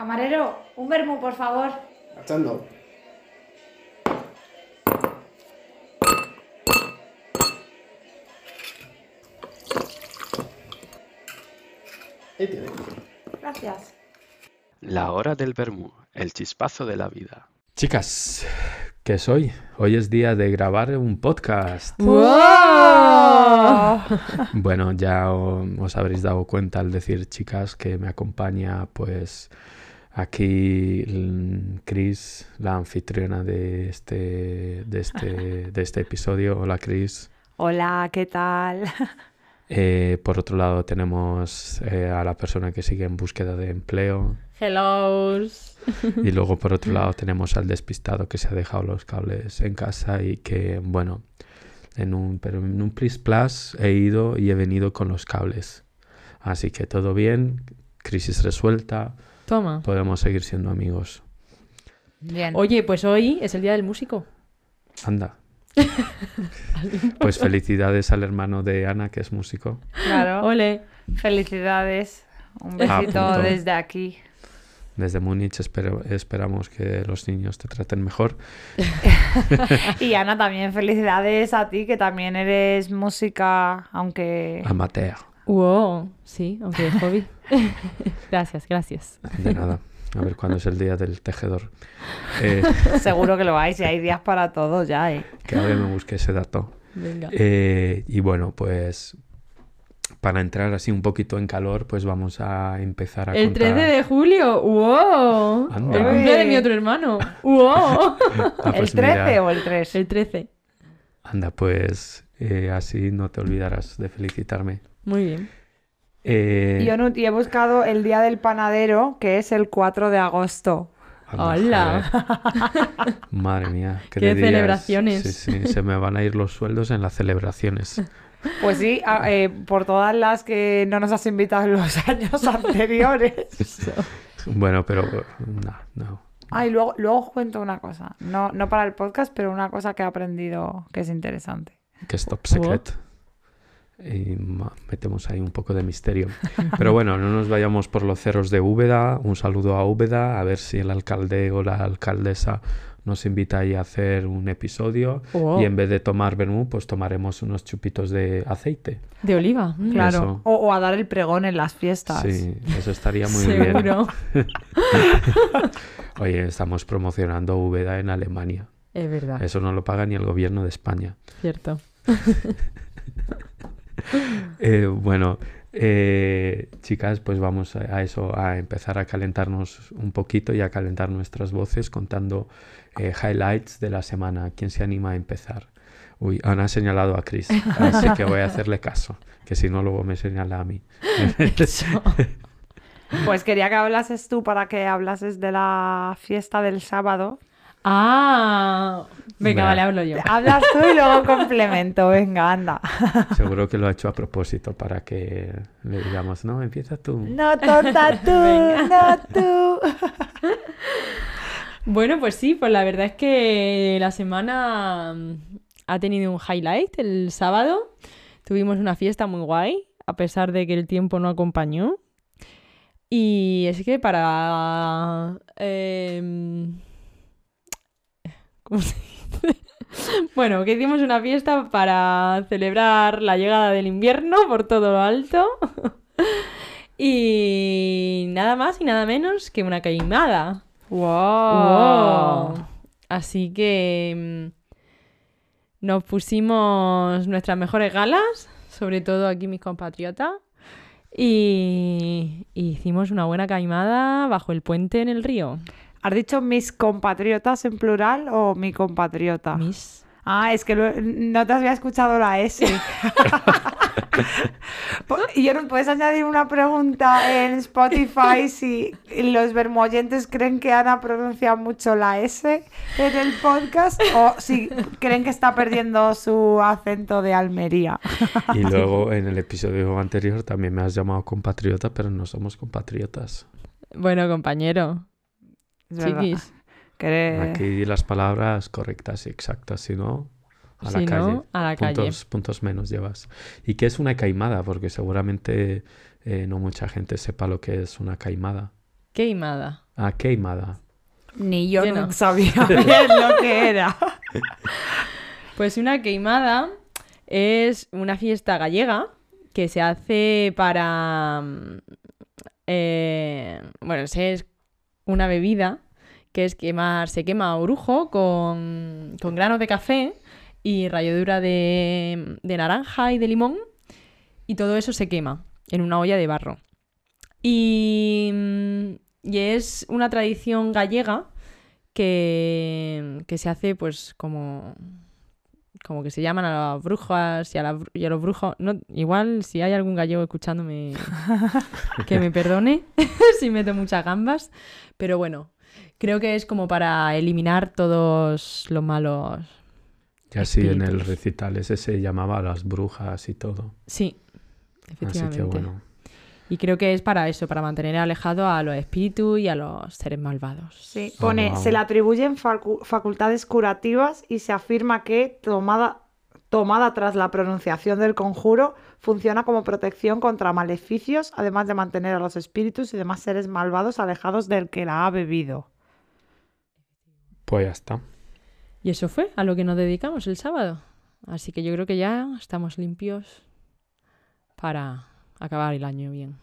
Camarero, un vermú, por favor. Marchando. Ahí tiene. Gracias. La hora del vermú, el chispazo de la vida. Chicas, ¿qué es hoy? Hoy es día de grabar un podcast. ¡Wow! Bueno, ya os habréis dado cuenta al decir chicas que me acompaña pues aquí mm, Chris, la anfitriona de este, de este, de este episodio. Hola Chris. Hola, ¿qué tal? Eh, por otro lado tenemos eh, a la persona que sigue en búsqueda de empleo. Hello. Y luego por otro lado tenemos al despistado que se ha dejado los cables en casa y que, bueno, en un, pero en un Plis Plus he ido y he venido con los cables. Así que todo bien, crisis resuelta, Toma. podemos seguir siendo amigos. Bien. Oye, pues hoy es el día del músico. Anda. Pues felicidades al hermano de Ana, que es músico. Claro. Ole. Felicidades. Un Ah, besito desde aquí. Desde Múnich espero- esperamos que los niños te traten mejor. Y Ana, también felicidades a ti, que también eres música, aunque... Amateur. Wow. Sí, aunque de hobby. gracias, gracias. De nada. A ver cuándo es el día del tejedor. Eh, Seguro que lo vais y hay días para todo ya, ¿eh? que ahora me busque ese dato. Venga. Eh, y bueno, pues para entrar así un poquito en calor, pues vamos a empezar a El contar... 13 de julio. ¡Wow! Anda. El cumple de mi otro hermano. ¡Wow! Ah, ¿El pues 13 mira, o el 3? El 13. Anda, pues eh, así no te olvidarás de felicitarme. Muy bien. Eh, Yo no- y he buscado el día del panadero, que es el 4 de agosto. anda, ¡Hola! Madre mía, qué, Qué celebraciones. Sí, sí, se me van a ir los sueldos en las celebraciones. Pues sí, a- eh, por todas las que no nos has invitado en los años anteriores. Bueno, pero no, no. Ah, y luego, luego os cuento una cosa. No, no para el podcast, pero una cosa que he aprendido que es interesante. que es top secret. Y metemos ahí un poco de misterio. Pero bueno, no nos vayamos por los cerros de Úbeda. Un saludo a Úbeda, a ver si el alcalde o la alcaldesa nos invita ahí a hacer un episodio. Wow. Y en vez de tomar vermú, pues tomaremos unos chupitos de aceite. De oliva. Mm. Claro. O, o a dar el pregón en las fiestas. Sí, eso estaría muy bien. Seguro. Oye, estamos promocionando Úbeda en Alemania. Es verdad. Eso no lo paga ni el gobierno de España. Cierto. Eh, bueno, eh, chicas, pues vamos a, a eso, a empezar a calentarnos un poquito y a calentar nuestras voces contando eh, highlights de la semana. ¿Quién se anima a empezar? Uy, Ana ha señalado a Chris, así que voy a hacerle caso, que si no luego me señala a mí. Pues quería que hablases tú para que hablases de la fiesta del sábado. Ah. Venga, vale, hablo yo. Hablas tú y luego complemento. Venga, anda. Seguro que lo ha hecho a propósito para que le digamos, no, empieza tú. No, tonta tú, no tú. Bueno, pues sí, pues la verdad es que la semana mm, ha tenido un highlight el sábado. Tuvimos una fiesta muy guay, a pesar de que el tiempo no acompañó. Y es que para... em, ¿Cómo se dice? Bueno, que hicimos una fiesta para celebrar la llegada del invierno por todo lo alto. Y nada más y nada menos que una caimada. Wow. Wow. Así que mm, nos pusimos nuestras mejores galas, sobre todo aquí mis compatriotas, y, y hicimos una buena caimada bajo el puente en el río. ¿Has dicho mis compatriotas en plural o mi compatriota? Mis. Ah, es que lo- no te había escuchado la S. Po- y yo no puedes añadir una pregunta en Spotify si los vermoyentes creen que Ana pronuncia mucho la S en el podcast o si creen que está perdiendo su acento de Almería. Y luego en el episodio anterior también me has llamado compatriota, pero no somos compatriotas. Bueno, compañero. Chiquis. Aquí las palabras correctas y exactas, si no, a la Si calle. no, a la calle. puntos, menos llevas. ¿Y qué es una caimada? Porque seguramente eh, no mucha gente sepa lo que es una caimada. Queimada. a queimada? Ni yo Yo no sabía bien lo que era. Pues una queimada es una fiesta gallega que se hace para... mm, eh, bueno, es una bebida que es quemar, se quema orujo con, con granos de café y ralladura de, de naranja y de limón y todo eso se quema en una olla de barro. Y, y es una tradición gallega que, que se hace pues como como que se llaman a las brujas y a, la y a los brujos. No, igual, si hay algún gallego escuchándome, que me perdone si meto muchas gambas. Pero bueno, creo que es como para eliminar todos los malos. Y así en el recital ese se llamaba a las brujas y todo. Sí, Así efectivamente. que bueno. Y creo que es para eso, para mantener alejado a los espíritus y a los seres malvados. Sí, Oh, pone, wow. se le atribuyen facu- facultades curativas y se afirma que tomada, tomada tras la pronunciación del conjuro funciona como protección contra maleficios, además de mantener a los espíritus y demás seres malvados alejados del que la ha bebido. Pues ya está. Y eso fue a lo que nos dedicamos el sábado. Así que yo creo que ya estamos limpios para acabar el año bien.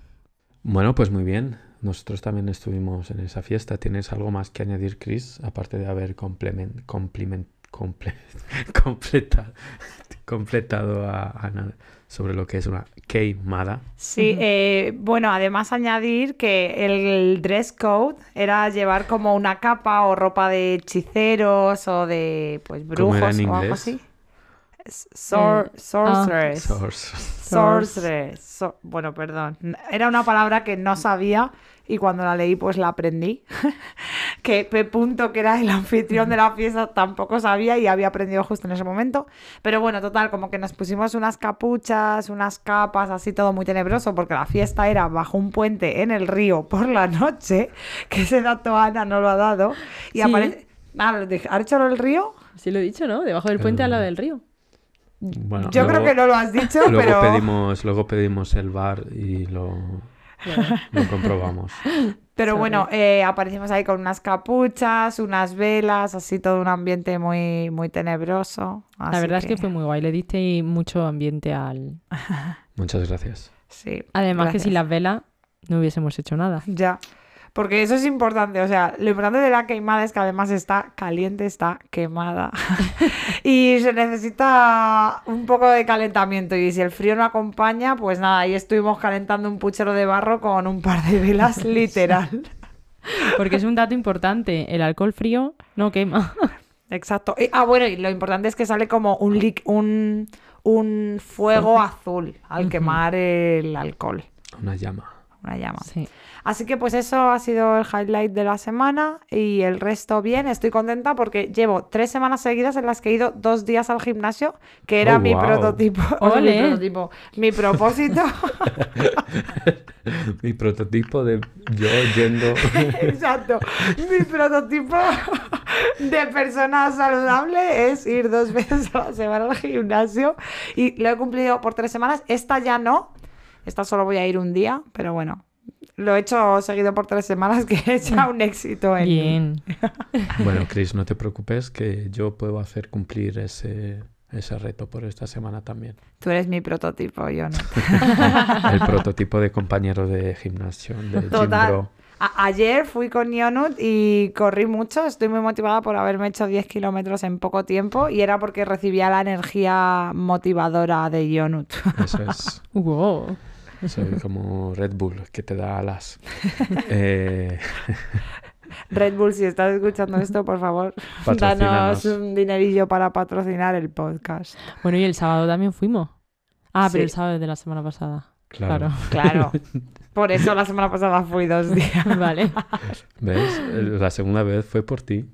Bueno, pues muy bien. Nosotros también estuvimos en esa fiesta. ¿Tienes algo más que añadir, Chris? Aparte de haber complement, compliment- comple- completa- completado a Ana sobre lo que es una queimada. Sí, eh, bueno, además añadir que el dress code era llevar como una capa o ropa de hechiceros o de pues ¿Cómo era brujos en o algo así. Sor- Eh, sorceress. Source. Sorceress. So- bueno, perdón. Era una palabra que no sabía y cuando la leí pues la aprendí. que P. Punto, que era el anfitrión de la fiesta, tampoco sabía y había aprendido justo en ese momento. Pero bueno, total, como que nos pusimos unas capuchas, unas capas, así todo muy tenebroso, porque la fiesta era bajo un puente en el río por la noche, que ese dato Ana no lo ha dado. Y Sí. aparece... Ah, ¿lo dije- ¿ha dicho lo del río? Sí lo he dicho, ¿no? Debajo del puente al lado del río. Bueno, Yo creo que no lo has dicho, Luego pero... pedimos, luego pedimos el bar y lo, lo comprobamos. Pero Sorry. bueno, eh, aparecimos ahí con unas capuchas, unas velas, así todo un ambiente muy, muy tenebroso. La verdad es que fue muy guay. Le diste mucho ambiente al... Muchas gracias. Sí, Además que sin las velas no hubiésemos hecho nada. Ya. Porque eso es importante, o sea, lo importante de la queimada es que además está caliente, está quemada. y se necesita un poco de calentamiento. Y si el frío no acompaña, pues nada, ahí estuvimos calentando un puchero de barro con un par de velas, literal. Porque es un dato importante. El alcohol frío no quema. Exacto. Y- ah, bueno, y lo importante es que sale como un, lic- un, un fuego azul al quemar el alcohol, Una llama. una llama. Sí. Así que pues eso ha sido el highlight de la semana y el resto bien. Estoy contenta porque llevo tres semanas seguidas en las que he ido dos días al gimnasio, que era Oh, mi wow. prototipo. o sea, mi Ole. prototipo. Mi propósito. Mi prototipo de yo yendo. Exacto. Mi prototipo de persona saludable es ir dos veces a la semana al gimnasio y lo he cumplido por tres semanas. Esta ya no. Esta solo voy a ir un día, pero bueno. Lo he hecho seguido por tres semanas, que es ya un éxito en. Bien. Bueno, Chris, no te preocupes que yo puedo hacer cumplir ese, ese reto por esta semana también. Tú eres mi prototipo, yo no. El prototipo de compañero de gimnasio, de gym Total. bro. Ayer fui con Yonut y corrí mucho. Estoy muy motivada por haberme hecho 10 kilómetros en poco tiempo y era porque recibía la energía motivadora de Yonut. Eso es. Wow. Soy como Red Bull, que te da alas. Eh, Red Bull, si estás escuchando esto, por favor, danos un dinerillo para patrocinar el podcast. Bueno, y el sábado también fuimos. Ah, pero el sábado de la semana pasada. claro. Claro. Por eso la semana pasada fui dos días. vale. ¿Ves? La segunda vez fue por ti.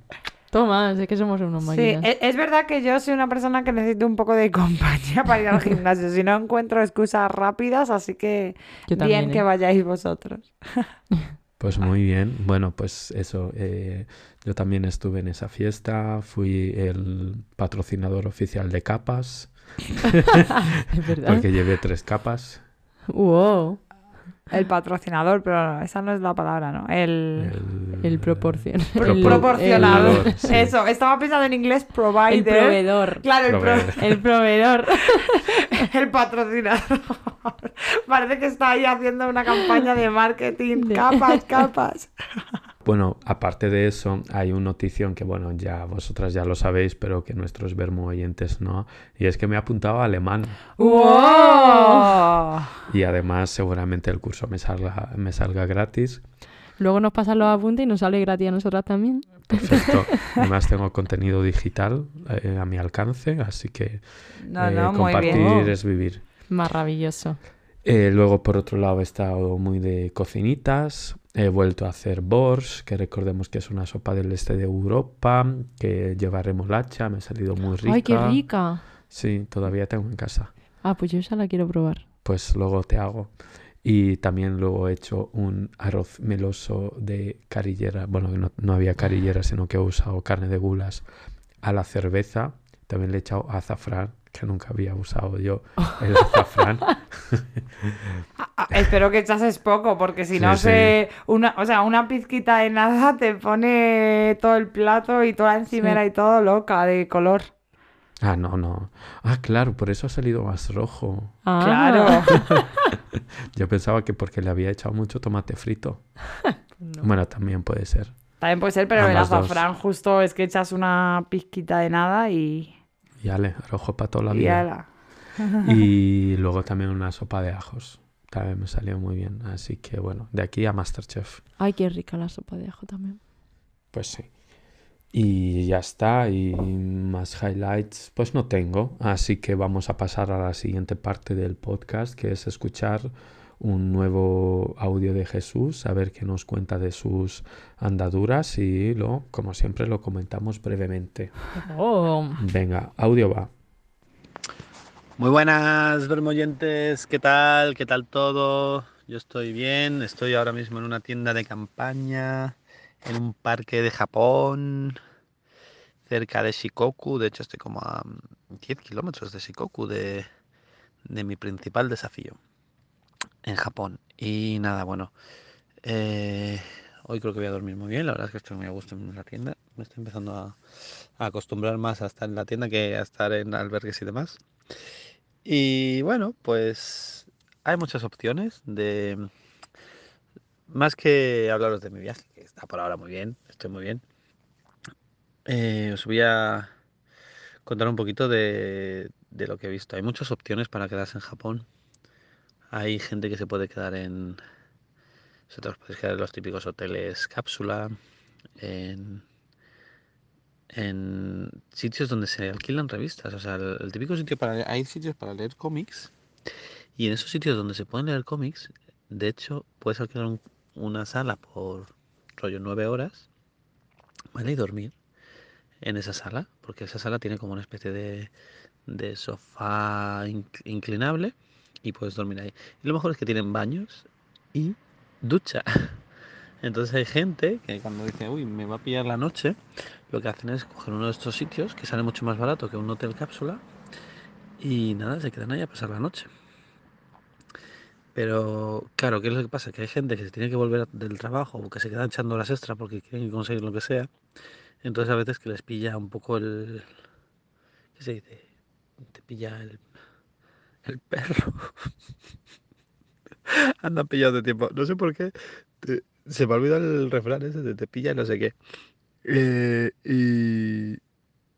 Toma, es que somos unos Sí, máquinas. e- es verdad que yo soy una persona que necesito un poco de compañía para ir al gimnasio. Si no encuentro excusas rápidas, así que Yo bien que ¿eh? vayáis vosotros. Pues muy bien. Bueno, pues eso. eh, yo también estuve en esa fiesta. Fui el patrocinador oficial de capas. es verdad. Porque llevé tres capas. Wow. El patrocinador, pero esa no es la palabra, ¿no? El... El proporcion. Pro- el- proporcionador. el- sí. Eso, estaba pensando en inglés provider. el proveedor. Claro, el, pro- Proveedor. El proveedor. el patrocinador. Parece que está ahí haciendo una campaña de marketing. De- Capas, capas. Bueno, aparte de eso, hay una notición que, bueno, ya vosotras ya lo sabéis, pero que nuestros vermo oyentes no. Y es que me he apuntado a alemán. ¡Wow! Y además, seguramente el curso me salga, me salga gratis. Luego nos pasan los apuntes y nos sale gratis a nosotras también. Perfecto. Además, tengo contenido digital eh, a mi alcance, así que No, eh, no, muy compartir bien. es vivir. Maravilloso. Eh, luego, por otro lado, he estado muy de cocinitas. He vuelto a hacer borscht, que recordemos que es una sopa del este de Europa, que lleva remolacha, me ha salido muy rica. Ay, qué rica. Sí, todavía tengo en casa. Ah, pues yo esa la quiero probar. Pues luego te hago. Y también luego he hecho un arroz meloso de carillera. Bueno, que no, no había carillera, sino que he usado carne de gulas a la cerveza. También le he echado azafrán, que nunca había usado yo el azafrán. Ah, espero que echases poco, porque si no Sí, sí. se. Una, o sea, una pizquita de nada te pone todo el plato y toda la encimera Sí. y todo loca de color. Ah, no, no. Ah, claro, por eso ha salido más rojo. Ah, Claro. Yo pensaba que porque le había echado mucho tomate frito. no. Bueno, también puede ser. También puede ser, pero el dos. azafrán justo es que echas una pizquita de nada y. Y ale, rojo para toda la y vida. ala. Y luego también una sopa de ajos. También me salió muy bien. Así que bueno, de aquí a Masterchef. Ay, qué rica la sopa de ajo también. Pues sí. Y ya está. Y más highlights, pues no tengo. Así que vamos a pasar a la siguiente parte del podcast, que es escuchar un nuevo audio de Jesús, a ver qué nos cuenta de sus andaduras y lo, como siempre, lo comentamos brevemente. Oh, Venga, audio va. Muy buenas, vermoyentes, ¿qué tal? ¿Qué tal todo? Yo estoy bien, estoy ahora mismo en una tienda de campaña, en un parque de Japón, cerca de Shikoku, de hecho estoy como a mm, 10 kilómetros de Shikoku, de, de mi principal desafío en Japón. Y nada, bueno, eh, hoy creo que voy a dormir muy bien, la verdad es que estoy muy a gusto en la tienda, me estoy empezando a, acostumbrar más a estar en la tienda que a estar en albergues y demás. Y bueno, pues hay muchas opciones de... Más que hablaros de mi viaje, que está por ahora muy bien, estoy muy bien. eh, os voy a contar un poquito de lo que he visto. Hay muchas opciones para quedarse en Japón. Hay gente que se puede quedar en... Vosotros podéis quedar en los típicos hoteles cápsula, en sitios donde se alquilan revistas. O sea, el, típico sitio para hay sitios para leer cómics y en esos sitios donde se pueden leer cómics, de hecho, puedes alquilar un- una sala por rollo nueve horas, ¿vale? Y dormir en esa sala, porque esa sala tiene como una especie de, sofá inc- inclinable y puedes dormir ahí. Y lo mejor es que tienen baños y ducha. Entonces hay gente que cuando dice, uy, me va a pillar la noche, lo que hacen es coger uno de estos sitios que sale mucho más barato que un hotel cápsula y nada, se quedan ahí a pasar la noche. Pero claro, ¿qué es lo que pasa? Que hay gente que se tiene que volver del trabajo o que se queda echando horas extra porque quieren conseguir lo que sea. Entonces a veces que les pilla un poco el... ¿Qué se dice? Te pilla el, el perro. Andan pillados de tiempo. No sé por qué. se me ha olvidado el refrán ese de te pilla no sé qué. Eh, y,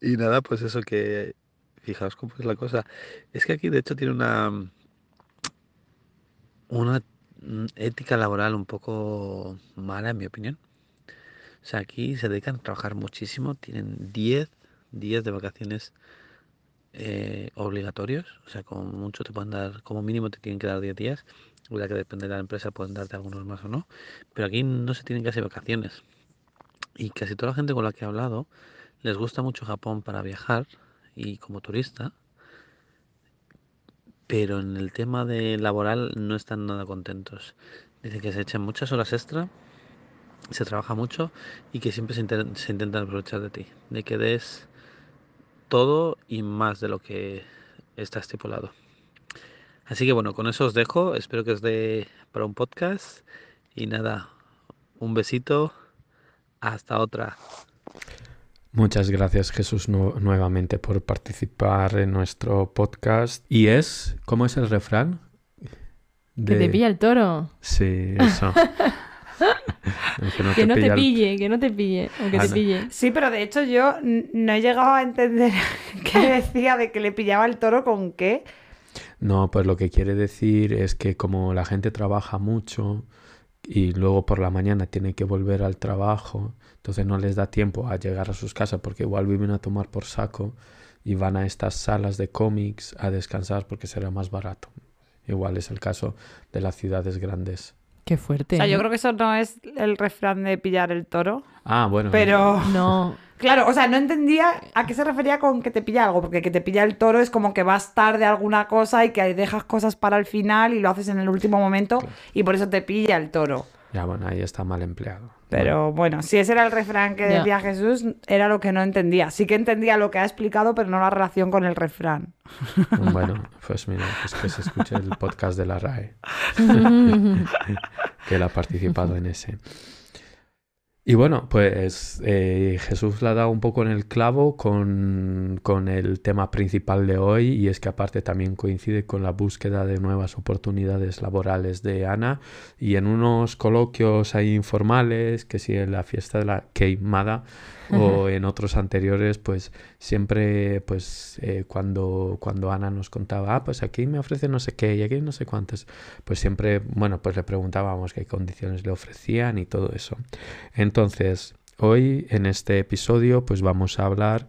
y nada, pues eso que, fijaos cómo es la cosa. Es que aquí de hecho tiene una, una ética laboral un poco mala, en mi opinión. O sea, aquí se dedican a trabajar muchísimo, tienen 10 días de vacaciones eh, obligatorios. O sea, como mucho te pueden dar, como mínimo te tienen que dar 10 días. Ya que depende de la empresa, pueden darte algunos más o no. Pero aquí no se tienen casi vacaciones. Y casi toda la gente con la que he hablado les gusta mucho Japón para viajar y como turista, pero en el tema de laboral no están nada contentos. Dicen que se echan muchas horas extra, se trabaja mucho y que siempre se, se intentan aprovechar de ti, de que des todo y más de lo que está estipulado. Así que bueno, con eso os dejo. Espero que os dé para un podcast. Y nada, un besito. Hasta otra. Muchas gracias Jesús nu- nuevamente por participar en nuestro podcast. Y es, ¿cómo es el refrán? Que te pilla el toro. Sí, eso. que no Que te no te pilla el- pille, que no te pille. O que Ah, te no. pille. Sí, pero de hecho yo no he llegado a entender qué decía de que le pillaba el toro con qué. No, pues lo que quiere decir es que como la gente trabaja mucho y luego por la mañana tiene que volver al trabajo, entonces no les da tiempo a llegar a sus casas porque igual viven a tomar por saco y van a estas salas de cómics a descansar porque será más barato. Igual es el caso de las ciudades grandes. Qué fuerte. O sea, yo ¿no? creo que eso no es el refrán de pillar el toro. Ah, bueno. Pero, No, claro, o sea, no entendía a qué se refería con que te pilla algo, porque que te pilla el toro es como que vas tarde a alguna cosa y que dejas cosas para el final y lo haces en el último momento y por eso te pilla el toro. Ya, bueno, ahí está mal empleado. Pero bueno, si ese era el refrán que decía Jesús, era lo que no entendía. Sí que entendía lo que ha explicado, pero no la relación con el refrán. Bueno, bueno, pues mira, pues que se escuche el podcast de la RAE. que él ha participado en ese. Y bueno, pues eh, Jesús le ha dado un poco en el clavo con, con el tema principal de hoy y es que aparte también coincide con la búsqueda de nuevas oportunidades laborales de Ana y en unos coloquios ahí informales, que si en la fiesta de la queimada o en otros anteriores, pues siempre pues eh, cuando, cuando Ana nos contaba, ah, pues aquí me ofrecen no sé qué y aquí no sé cuántas, pues siempre, bueno, pues le preguntábamos qué condiciones le ofrecían y todo eso. Entonces, hoy en este episodio pues vamos a hablar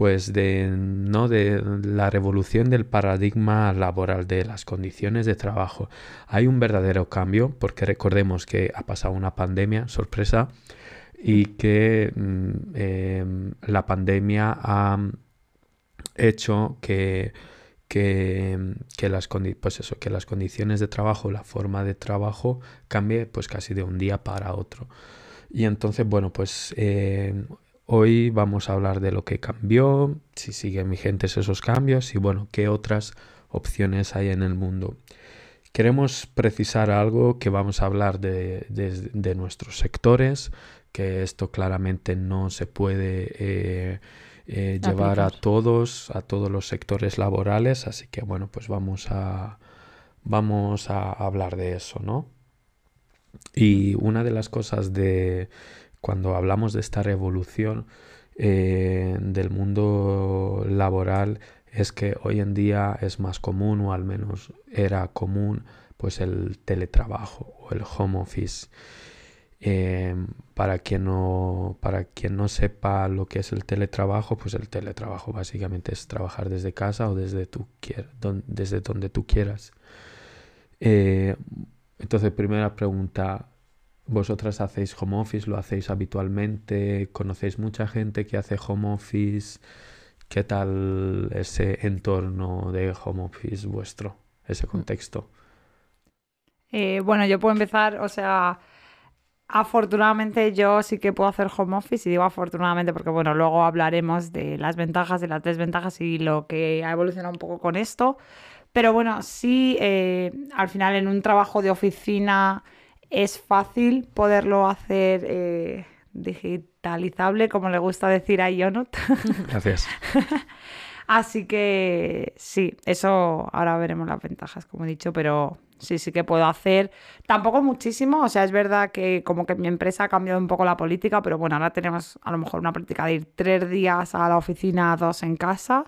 pues de no de la revolución del paradigma laboral de las condiciones de trabajo. Hay un verdadero cambio porque recordemos que ha pasado una pandemia, sorpresa, y que mm, em, la pandemia ha hecho que que, que las pues eso, que las condiciones de trabajo, la forma de trabajo cambie pues casi de un día para otro. Y entonces, bueno, pues eh, hoy vamos a hablar de lo que cambió, si siguen vigentes esos cambios y bueno, qué otras opciones hay en el mundo. Queremos precisar algo que vamos a hablar de- de nuestros sectores, que esto claramente no se puede eh, eh, llevar a todos, a todos los sectores laborales, así que bueno, pues vamos a, vamos a hablar de eso, ¿no? Y una de las cosas de cuando hablamos de esta revolución eh, del mundo laboral es que hoy en día es más común, o al menos era común, pues el teletrabajo o el home office. Eh, para quien no, para quien no sepa lo que es el teletrabajo, pues el teletrabajo básicamente es trabajar desde casa o desde, tu don- desde donde tú quieras. Eh, entonces, primera pregunta, ¿vosotras hacéis home office? ¿Lo hacéis habitualmente? ¿Conocéis mucha gente que hace home office? ¿Qué tal ese entorno de home office vuestro, ese contexto? Eh, bueno, yo puedo empezar, o sea, afortunadamente yo sí que puedo hacer home office y digo afortunadamente porque, bueno, luego hablaremos de las ventajas, de las desventajas y lo que ha evolucionado un poco con esto. Pero bueno, sí, eh, al final en un trabajo de oficina es fácil poderlo hacer eh, digitalizable, como le gusta decir a Ionut. Gracias. Así que sí, eso ahora veremos las ventajas, como he dicho, pero sí, sí que puedo hacer. Tampoco muchísimo, o sea, es verdad que como que mi empresa ha cambiado un poco la política, pero bueno, ahora tenemos a lo mejor una política de ir tres días a la oficina, dos en casa,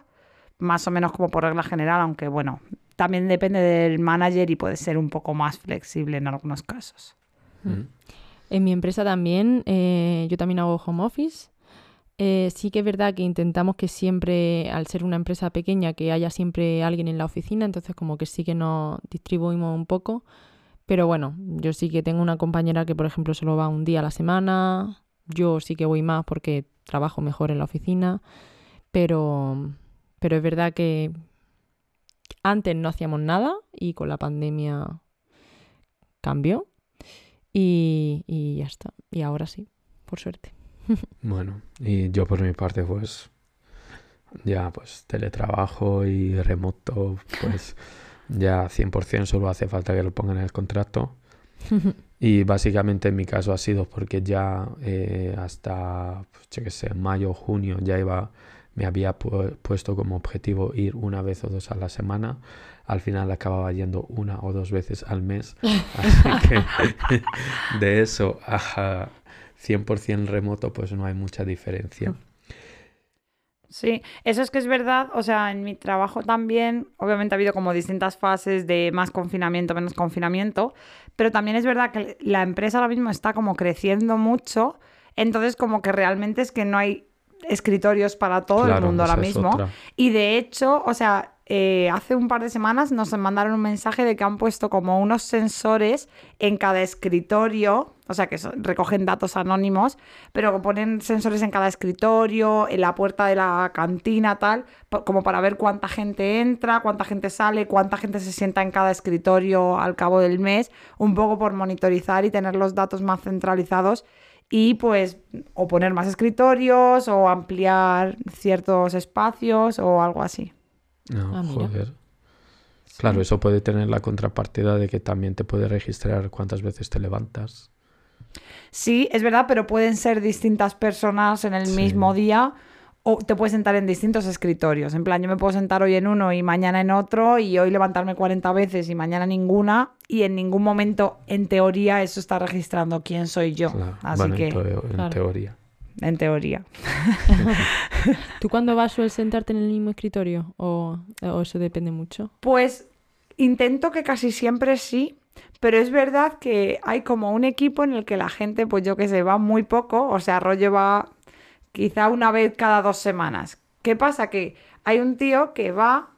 más o menos como por regla general, aunque bueno, también depende del manager y puede ser un poco más flexible en algunos casos. Mm. En mi empresa también, eh, yo también hago home office. Eh, sí que es verdad que intentamos que siempre, al ser una empresa pequeña, que haya siempre alguien en la oficina, entonces como que sí que nos distribuimos un poco. Pero bueno, yo sí que tengo una compañera que, por ejemplo, solo va un día a la semana. Yo sí que voy más porque trabajo mejor en la oficina. Pero, pero es verdad que antes no hacíamos nada y con la pandemia cambió. Y, y ya está. Y ahora sí, por suerte. Bueno, y yo por mi parte, pues ya pues teletrabajo y remoto, pues Ya 100% solo hace falta que lo pongan en el contrato. Y básicamente en mi caso ha sido porque ya eh, hasta, pues, yo qué sé, mayo, junio ya iba, me había pu- puesto como objetivo ir una vez o dos a la semana. Al final acababa yendo una o dos veces al mes. Así que de eso a 100% remoto pues no hay mucha diferencia. Sí, eso es que es verdad, o sea, en mi trabajo también, obviamente ha habido como distintas fases de más confinamiento, menos confinamiento, pero también es verdad que la empresa ahora mismo está como creciendo mucho, entonces como que realmente es que no hay escritorios para todo el mundo ahora mismo. otra. Y de hecho, o sea, eh, hace un par de semanas nos mandaron un mensaje de que han puesto como unos sensores en cada escritorio, o sea, que recogen datos anónimos, pero ponen sensores en cada escritorio, en la puerta de la cantina, tal, como para ver cuánta gente entra, cuánta gente sale, cuánta gente se sienta en cada escritorio al cabo del mes, un poco por monitorizar y tener los datos más centralizados y pues o poner más escritorios o ampliar ciertos espacios o algo así. No, Ah, mira. joder. Claro, eso puede tener la contrapartida de que también te puede registrar cuántas veces te levantas. Sí, es verdad, pero pueden ser distintas personas en el Sí. mismo día o te puedes sentar en distintos escritorios. En plan, yo me puedo sentar hoy en uno y mañana en otro y hoy levantarme 40 veces y mañana ninguna y en ningún momento, en teoría, eso está registrando quién soy yo. Claro, Así bueno, que, en, teo- en Claro. teoría. En teoría. ¿Tú cuando vas sueles sentarte en el mismo escritorio? ¿O, o eso depende mucho? Pues intento que casi siempre sí, pero es verdad que hay como un equipo en el que la gente, pues yo que sé, va muy poco, o sea, rollo va quizá una vez cada dos semanas. ¿Qué pasa? Que hay un tío que va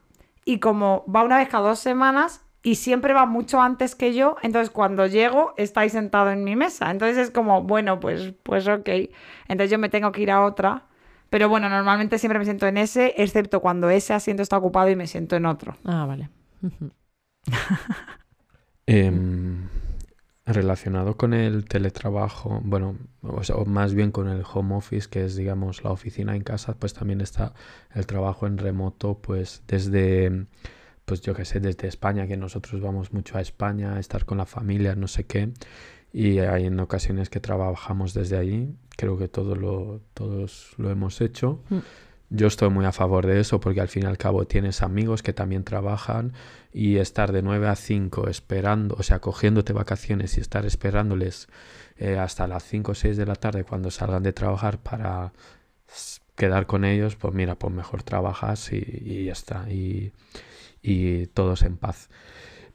y como va una vez cada dos semanas y siempre va mucho antes que yo, entonces cuando llego estáis sentado en mi mesa. Entonces es como, bueno, pues, pues ok. Entonces yo me tengo que ir a otra. Pero bueno, normalmente siempre me siento en ese, excepto cuando ese asiento está ocupado y me siento en otro. Ah, vale. Em, relacionado con el teletrabajo, bueno, o, sea, o más bien con el home office, que es, digamos, la oficina en casa, pues también está el trabajo en remoto, pues desde, pues yo qué sé, desde España, que nosotros vamos mucho a España, a estar con la familia, no sé qué, y hay en ocasiones que trabajamos desde allí, creo que todo lo, todos lo hemos hecho. Mm. Yo estoy muy a favor de eso porque al fin y al cabo tienes amigos que también trabajan y estar de 9 a 5 esperando, o sea, cogiéndote vacaciones y estar esperándoles eh, hasta las 5 o 6 de la tarde cuando salgan de trabajar para quedar con ellos, pues mira, pues mejor trabajas y, y ya está, y, y todos en paz.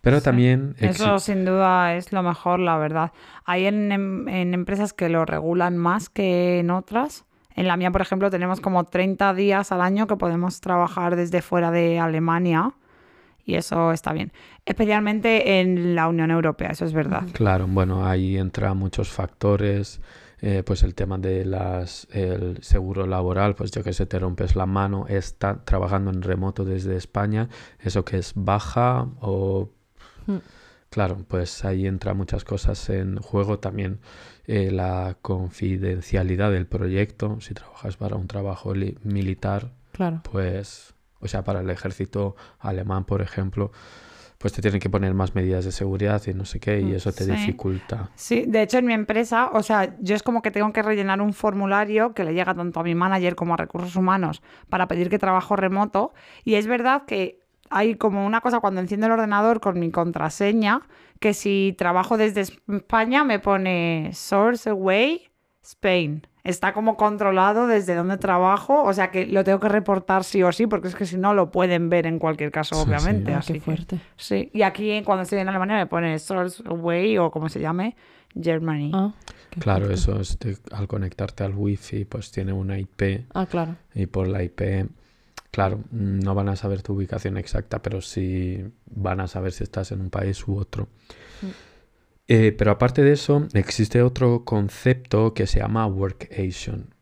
Pero Sí, también Eso sin duda es lo mejor, la verdad. Hay en, em- en empresas que lo regulan más que en otras. En la mía, por ejemplo, tenemos como 30 días al año que podemos trabajar desde fuera de Alemania y eso está bien. Especialmente en la Unión Europea, eso es verdad. Claro, bueno, ahí entra muchos factores, eh, pues el tema de las, el seguro laboral, pues yo que sé, te rompes la mano, está trabajando en remoto desde España, eso que es baja o... Mm. Claro, pues ahí entra muchas cosas en juego también eh, la confidencialidad del proyecto, si trabajas para un trabajo li- militar, Claro. pues, o sea, para el ejército alemán, por ejemplo, pues te tienen que poner más medidas de seguridad y no sé qué, y Mm, eso te sí. dificulta. Sí, de hecho en mi empresa, o sea, yo es como que tengo que rellenar un formulario que le llega tanto a mi manager como a recursos humanos para pedir que trabajo remoto. Y es verdad que hay como una cosa cuando enciendo el ordenador con mi contraseña, que si trabajo desde España me pone Source Away Spain. Está como controlado desde donde trabajo, o sea que lo tengo que reportar sí o sí, porque es que si no lo pueden ver en cualquier caso, Sí, sí. obviamente. Ah, así qué que- fuerte. Sí, y aquí cuando estoy en Alemania me pone Source Away o como se llame, Germany. Ah, qué Claro, fuerte. eso es de- al conectarte al wifi, pues tiene una IP Ah, claro. y por la IP, claro, no van a saber tu ubicación exacta, pero sí van a saber si estás en un país u otro. Mm. Eh, pero aparte de eso, existe otro concepto que se llama workation,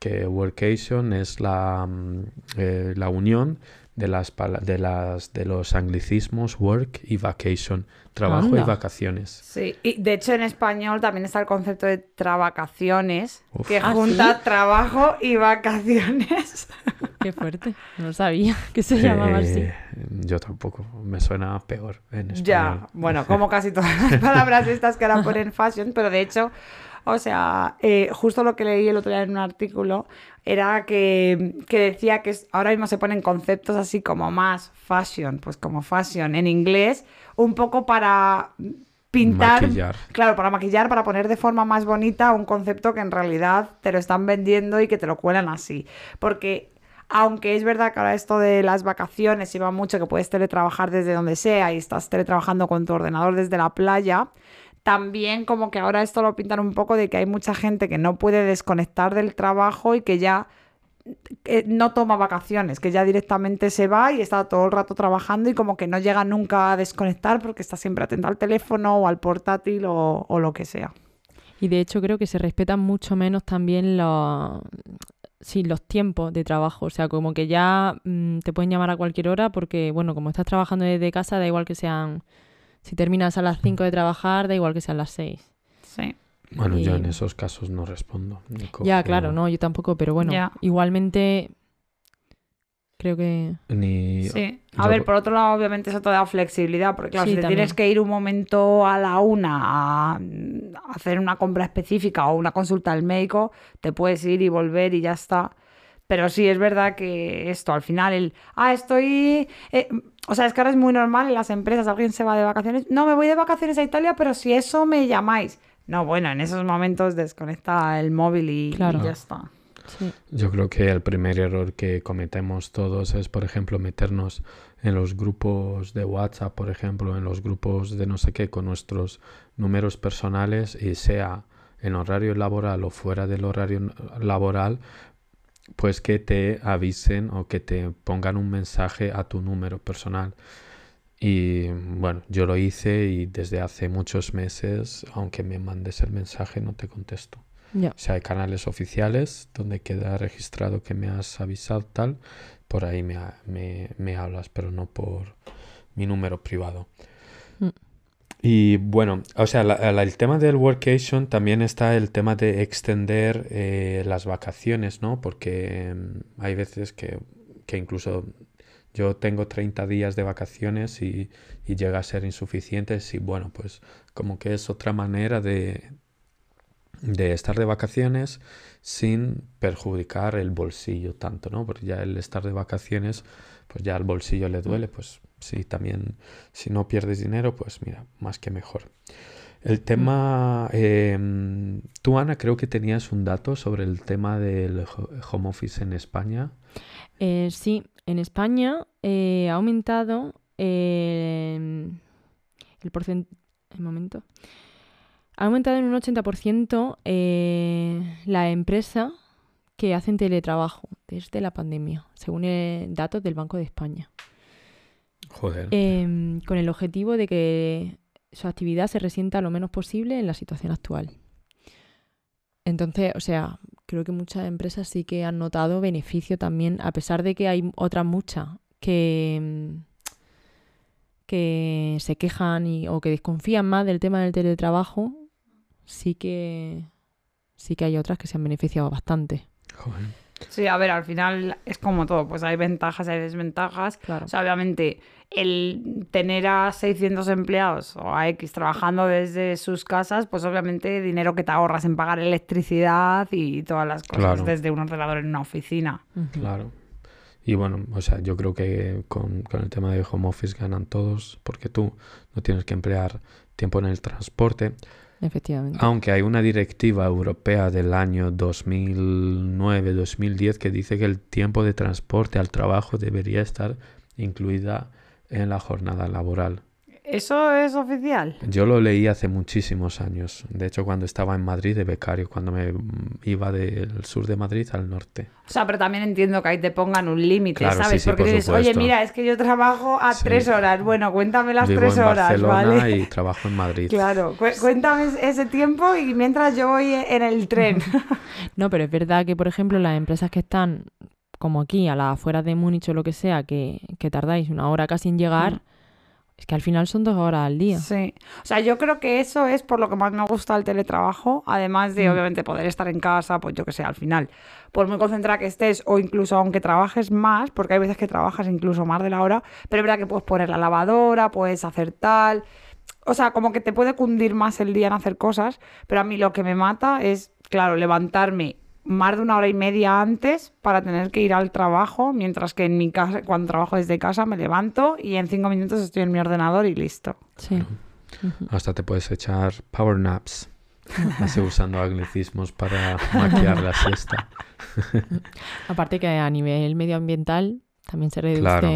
que workation es la, mm, eh, la unión de las, de las de los anglicismos work y vacation, trabajo y vacaciones. Sí, y de hecho en español también está el concepto de travacaciones, Uf. que ¿Ah, junta sí? trabajo y vacaciones. Qué fuerte. No lo sabía que se llamaba así. Eh, yo tampoco, me suena peor en español. Ya, bueno, como casi todas las palabras estas que ahora ponen fashion, pero de hecho, o sea, eh, justo lo que leí el otro día en un artículo era que, que decía que ahora mismo se ponen conceptos así como más fashion, pues como fashion en inglés, un poco para pintar, Maquillar. claro, para maquillar, para poner de forma más bonita un concepto que en realidad te lo están vendiendo y que te lo cuelan así, porque aunque es verdad que ahora esto de las vacaciones lleva mucho que puedes teletrabajar desde donde sea y estás teletrabajando con tu ordenador desde la playa, también como que ahora esto lo pintan un poco de que hay mucha gente que no puede desconectar del trabajo y que ya eh, no toma vacaciones, que ya directamente se va y está todo el rato trabajando y como que no llega nunca a desconectar porque está siempre atento al teléfono o al portátil o, o lo que sea. Y de hecho creo que se respetan mucho menos también los, sí, los tiempos de trabajo. O sea, como que ya mm, te pueden llamar a cualquier hora porque, bueno, como estás trabajando desde casa, da igual que sean... Si terminas a las 5 de trabajar, da igual que sean las 6. Sí. Bueno, yo en esos casos no respondo. Ya, claro, no, yo tampoco, pero bueno, Ya. igualmente creo que... Ni... Sí. A yo- ver, por otro lado, obviamente eso te da flexibilidad, porque claro, Sí, si te tienes que ir un momento a la una a, a hacer una compra específica o una consulta al médico, te puedes ir y volver y ya está. Pero sí, es verdad que esto, al final, el, ah, estoy... eh, o sea, es que ahora es muy normal en las empresas, alguien se va de vacaciones, no, me voy de vacaciones a Italia, pero si eso me llamáis. No, bueno, en esos momentos desconecta el móvil y, ya está. Sí. Yo creo que el primer error que cometemos todos es, por ejemplo, meternos en los grupos de WhatsApp, por ejemplo, en los grupos de no sé qué, con nuestros números personales y sea en horario laboral o fuera del horario laboral, pues que te avisen o que te pongan un mensaje a tu número personal. Y bueno, yo lo hice y desde hace muchos meses, aunque me mandes el mensaje, no te contesto. Ya. O sea, hay canales oficiales donde queda registrado que me has avisado tal, por ahí me, me, me hablas, pero no por mi número privado. Mm. Y bueno, o sea, la- la- el tema del workation también está el tema de extender eh, las vacaciones, ¿no? Porque mm, hay veces que, que incluso yo tengo 30 días de vacaciones y, y llega a ser insuficiente. Y bueno, pues como que es otra manera de, de estar de vacaciones sin perjudicar el bolsillo tanto, ¿no? Porque ya el estar de vacaciones, pues ya al bolsillo le duele, pues sí, también si no pierdes dinero, pues mira, más que mejor. El tema, em, tú Ana, creo que tenías un dato sobre el tema del ho- home office en España. Eh, sí, en España eh, ha aumentado eh, el porcentaje... Un momento. Ha aumentado en un 80% eh, la empresa que hacen teletrabajo desde la pandemia, según eh, datos del Banco de España. Joder. Em, con el objetivo de que su actividad se resienta lo menos posible en la situación actual. Entonces, o sea, creo que muchas empresas sí que han notado beneficio también, a pesar de que hay otras muchas que, que se quejan y, o que desconfían más del tema del teletrabajo, sí que sí que hay otras que se han beneficiado bastante. Joder. Sí, a ver, al final es como todo, pues hay ventajas, hay desventajas. Claro. O sea, obviamente, el tener a 600 empleados o a X trabajando desde sus casas, pues obviamente dinero que te ahorras en pagar electricidad y todas las cosas Claro. desde un ordenador en una oficina. Claro. Y bueno, o sea, yo creo que con, con el tema de home office ganan todos, porque tú no tienes que emplear tiempo en el transporte, Efectivamente. aunque hay una directiva europea del año 2009-2010 que dice que el tiempo de transporte al trabajo debería estar incluida en la jornada laboral. ¿Eso es oficial? Yo lo leí hace muchísimos años, de hecho cuando estaba en Madrid de becario, cuando me iba del sur de Madrid al norte. O sea, pero también entiendo que ahí te pongan un límite, Claro, ¿sabes? sí, Porque por dices, oye, mira, es que yo trabajo a Sí. tres horas. Bueno, cuéntame las Vivo tres en horas, Barcelona ¿vale? y trabajo en Madrid. Claro, cu- cuéntame ese tiempo y mientras yo voy en el tren. No, pero es verdad que, por ejemplo, las empresas que están, como aquí, a las afueras de Múnich o lo que sea, que, que tardáis una hora casi en llegar, Es que al final son dos horas al día. Sí. O sea, yo creo que eso es por lo que más me gusta el teletrabajo, además de Mm. obviamente poder estar en casa, pues yo que sé, al final, por muy concentrada que estés o incluso aunque trabajes más, porque hay veces que trabajas incluso más de la hora, pero es verdad que puedes poner la lavadora, puedes hacer tal. O sea, como que te puede cundir más el día en hacer cosas, pero a mí lo que me mata es, claro, levantarme más de una hora y media antes para tener que ir al trabajo, mientras que en mi casa, cuando trabajo desde casa, me levanto y en cinco minutos estoy en mi ordenador y listo. Sí. Hasta te puedes echar power naps. Así usando anglicismos para maquillar la siesta. Aparte que a nivel medioambiental también se reduce Claro.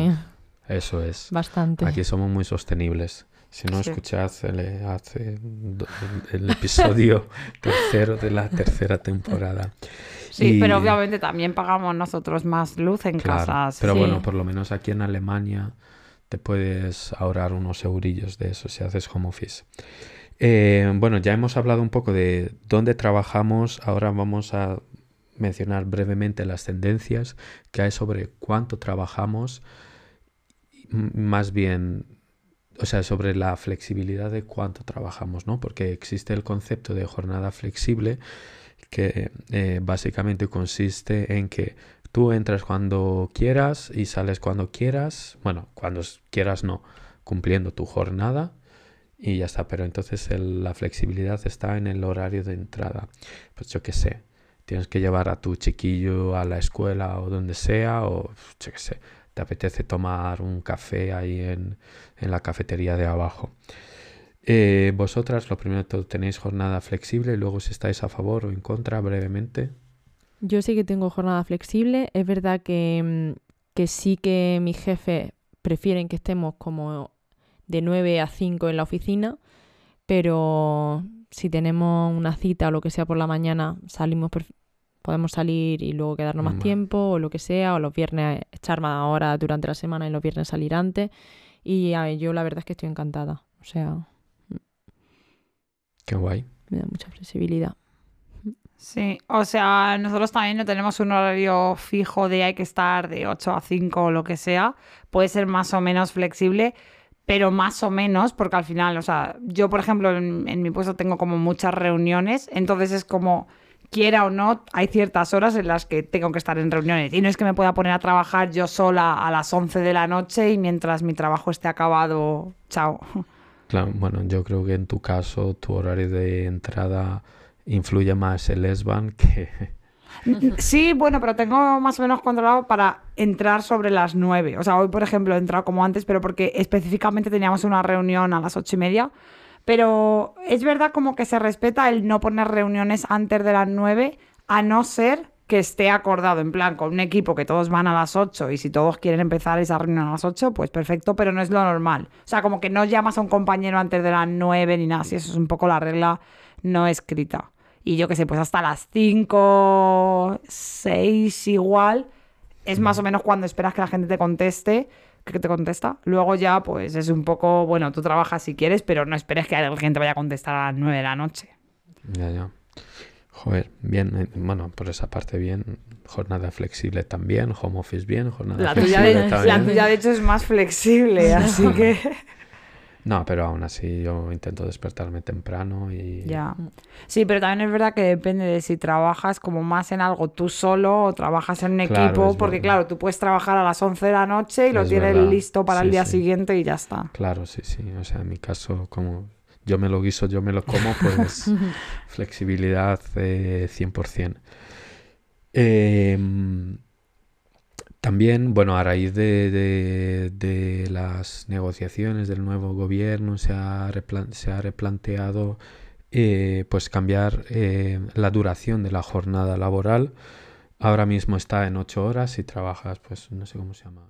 Eso es. bastante. Aquí somos muy sostenibles. Si no Sí. escuchad el, hace el episodio tercero de la tercera temporada. Sí, Y- pero obviamente también pagamos nosotros más luz en Claro, casas. pero Sí. bueno, por lo menos aquí en Alemania te puedes ahorrar unos eurillos de eso si haces home office. Eh, bueno, ya hemos hablado un poco de dónde trabajamos. Ahora vamos a mencionar brevemente las tendencias que hay sobre cuánto trabajamos, más bien, o sea, sobre la flexibilidad de cuánto trabajamos, ¿no? Porque existe el concepto de jornada flexible que eh, básicamente consiste en que tú entras cuando quieras y sales cuando quieras, bueno, cuando quieras no, cumpliendo tu jornada y ya está, pero entonces la flexibilidad está en el horario de entrada. Pues yo qué sé, tienes que llevar a tu chiquillo a la escuela o donde sea, o yo qué sé, te apetece tomar un café ahí en, en la cafetería de abajo. Eh, vosotras, lo primero todo, tenéis jornada flexible luego si estáis a favor o en contra, brevemente. Yo sí que tengo jornada flexible. Es verdad que, mm, que sí que mis jefes prefieren que estemos como de 9 a 5 en la oficina, pero si tenemos una cita o lo que sea por la mañana, salimos podemos salir y luego quedarnos más tiempo o lo que sea, o los viernes echar más horas durante la semana y los viernes salir antes. Y yo la verdad es que estoy encantada. O sea, Qué guay. me da mucha flexibilidad. Sí, o sea, nosotros también no tenemos un horario fijo de hay que estar de 8 a 5 o lo que sea. Puede ser más o menos flexible, pero más o menos, porque al final, o sea, yo por ejemplo en, en mi puesto tengo como muchas reuniones, entonces es como, quiera o no, hay ciertas horas en las que tengo que estar en reuniones. Y no es que me pueda poner a trabajar yo sola a las 11 de la noche y mientras mi trabajo esté acabado, chao. Claro, bueno, yo creo que en tu caso tu horario de entrada influye más el ESBAN que... Sí, bueno, pero tengo más o menos controlado para entrar sobre las 9. O sea, hoy, por ejemplo, he entrado como antes, pero porque específicamente teníamos una reunión a las ocho y media. Pero es verdad como que se respeta el no poner reuniones antes de las 9, a no ser que esté acordado, en plan, con un equipo que todos van a las 8 y si todos quieren empezar esa reunión a las 8, pues perfecto, pero no es lo normal. O sea, como que no llamas a un compañero antes de las 9 ni nada, si eso es un poco la regla no escrita. Y yo qué sé, pues hasta las 5, 6 igual, es más o menos cuando esperas que la gente te conteste, que te contesta. Luego ya, pues es un poco, bueno, tú trabajas si quieres, pero no esperes que alguien te vaya a contestar a las 9 de la noche. Ya, ya. Joder, bien, eh, bueno, por esa parte bien, jornada flexible también, home office bien, jornada La tuya, flexible de, también. la tuya, de hecho, es más flexible, así que... No, pero aún así yo intento despertarme temprano y... Ya. Sí, pero también es verdad que depende de si trabajas como más en algo tú solo o trabajas en un Claro, equipo, porque verdad. claro, tú puedes trabajar a las 11 de la noche y lo Es tienes verdad. listo para el día sí. siguiente y ya está. Claro, sí, sí. O sea, en mi caso, como yo me lo guiso, yo me lo como, pues flexibilidad eh, 100%. Em, también, bueno, a raíz de, de- de las negociaciones del nuevo gobierno se ha, replan- se ha replanteado eh, pues cambiar eh, la duración de la jornada laboral. Ahora mismo está en ocho horas y trabajas, pues no sé cómo se llama.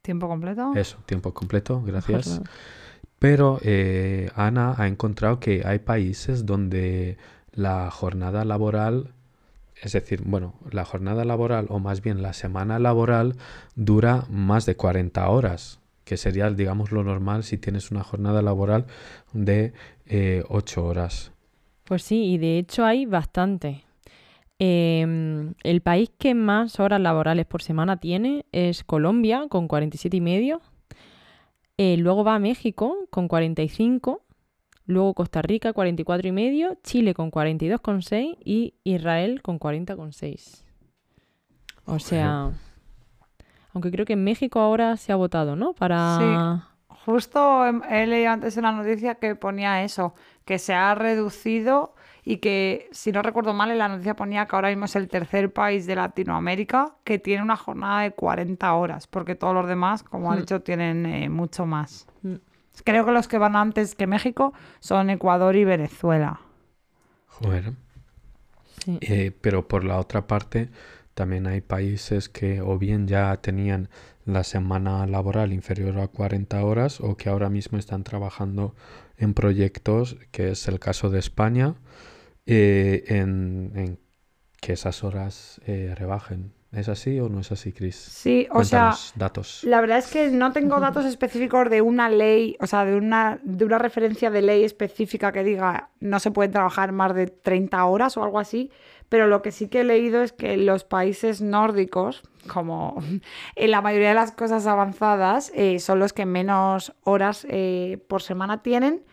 ¿Tiempo completo? Eso, tiempo completo, gracias. Pero eh, Ana ha encontrado que hay países donde la jornada laboral, es decir, bueno, la jornada laboral o más bien la semana laboral dura más de 40 horas, que sería, digamos, lo normal si tienes una jornada laboral de eh, 8 horas. Pues sí, y de hecho hay bastante. Em, el país que más horas laborales por semana tiene es Colombia, con 47 y medio. Eh, luego va México con 45, luego Costa Rica 44 y medio, Chile con 42,6 y Israel con 40,6. O sea, aunque creo que en México ahora se ha votado, ¿no? Para... Justo he, he leído antes en la noticia que ponía eso, que se ha reducido y que, si no recuerdo mal, en la noticia ponía que ahora mismo es el tercer país de Latinoamérica que tiene una jornada de 40 horas, porque todos los demás, como han Hmm. dicho, tienen eh, mucho más. Mm. Creo que los que van antes que México son Ecuador y Venezuela. Joder. Sí. Eh, pero por la otra parte, también hay países que o bien ya tenían la semana laboral inferior a 40 horas o que ahora mismo están trabajando en proyectos, que es el caso de España, eh, en, en que esas horas eh, rebajen. ¿Es así o no es así, Chris? Sí, o sea, datos. La verdad es que no tengo datos específicos de una ley, o sea, de una, de una referencia de ley específica que diga no se puede trabajar más de 30 horas o algo así, pero lo que sí que he leído es que los países nórdicos, como en la mayoría de las cosas avanzadas, eh, son los que menos horas eh, por semana tienen,